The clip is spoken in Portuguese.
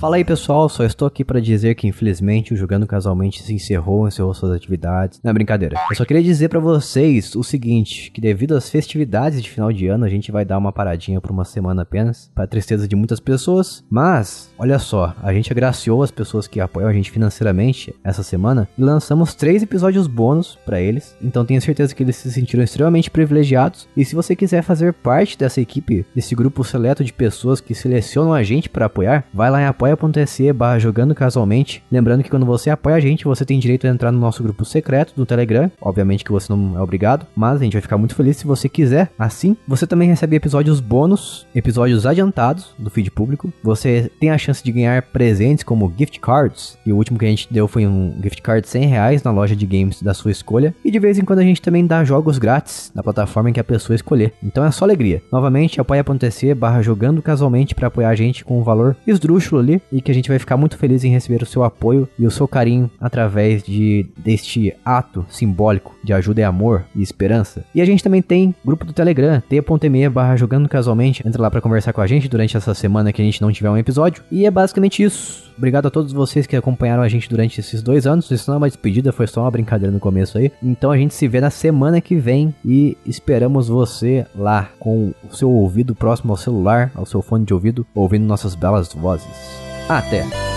Fala aí pessoal, só estou aqui para dizer que infelizmente o Jogando Casualmente se encerrou, encerrou suas atividades. Não é brincadeira. Eu só queria dizer para vocês o seguinte, que devido às festividades de final de ano, a gente vai dar uma paradinha por uma semana apenas, para tristeza de muitas pessoas, mas olha só, a gente agraciou as pessoas que apoiam a gente financeiramente essa semana e lançamos três episódios bônus para eles. Então tenho certeza que eles se sentiram extremamente privilegiados e se você quiser fazer parte dessa equipe, desse grupo seleto de pessoas que selecionam a gente para apoiar, vai lá em apoia apoia.se barra jogando casualmente. Lembrando que quando você apoia a gente, você tem direito a entrar no nosso grupo secreto do Telegram. Obviamente que você não é obrigado, mas a gente vai ficar muito feliz se você quiser. Assim, você também recebe episódios bônus, episódios adiantados do feed público. Você tem a chance de ganhar presentes como gift cards. E o último que a gente deu foi um gift card de 100 reais na loja de games da sua escolha. E de vez em quando a gente também dá jogos grátis na plataforma em que a pessoa escolher. Então é só alegria. Novamente, apoia.se barra jogando casualmente para apoiar a gente com um valor esdrúxulo ali e que a gente vai ficar muito feliz em receber o seu apoio e o seu carinho através de deste ato simbólico de ajuda e amor e esperança. E a gente também tem grupo do Telegram, t.me barra jogando casualmente. Entra lá para conversar com a gente durante essa semana que a gente não tiver um episódio. E é basicamente isso. Obrigado a todos vocês que acompanharam a gente durante esses dois anos. Isso não é uma despedida, foi só uma brincadeira no começo aí. Então a gente se vê na semana que vem e esperamos você lá com o seu ouvido próximo ao celular, ao seu fone de ouvido, ouvindo nossas belas vozes. Até!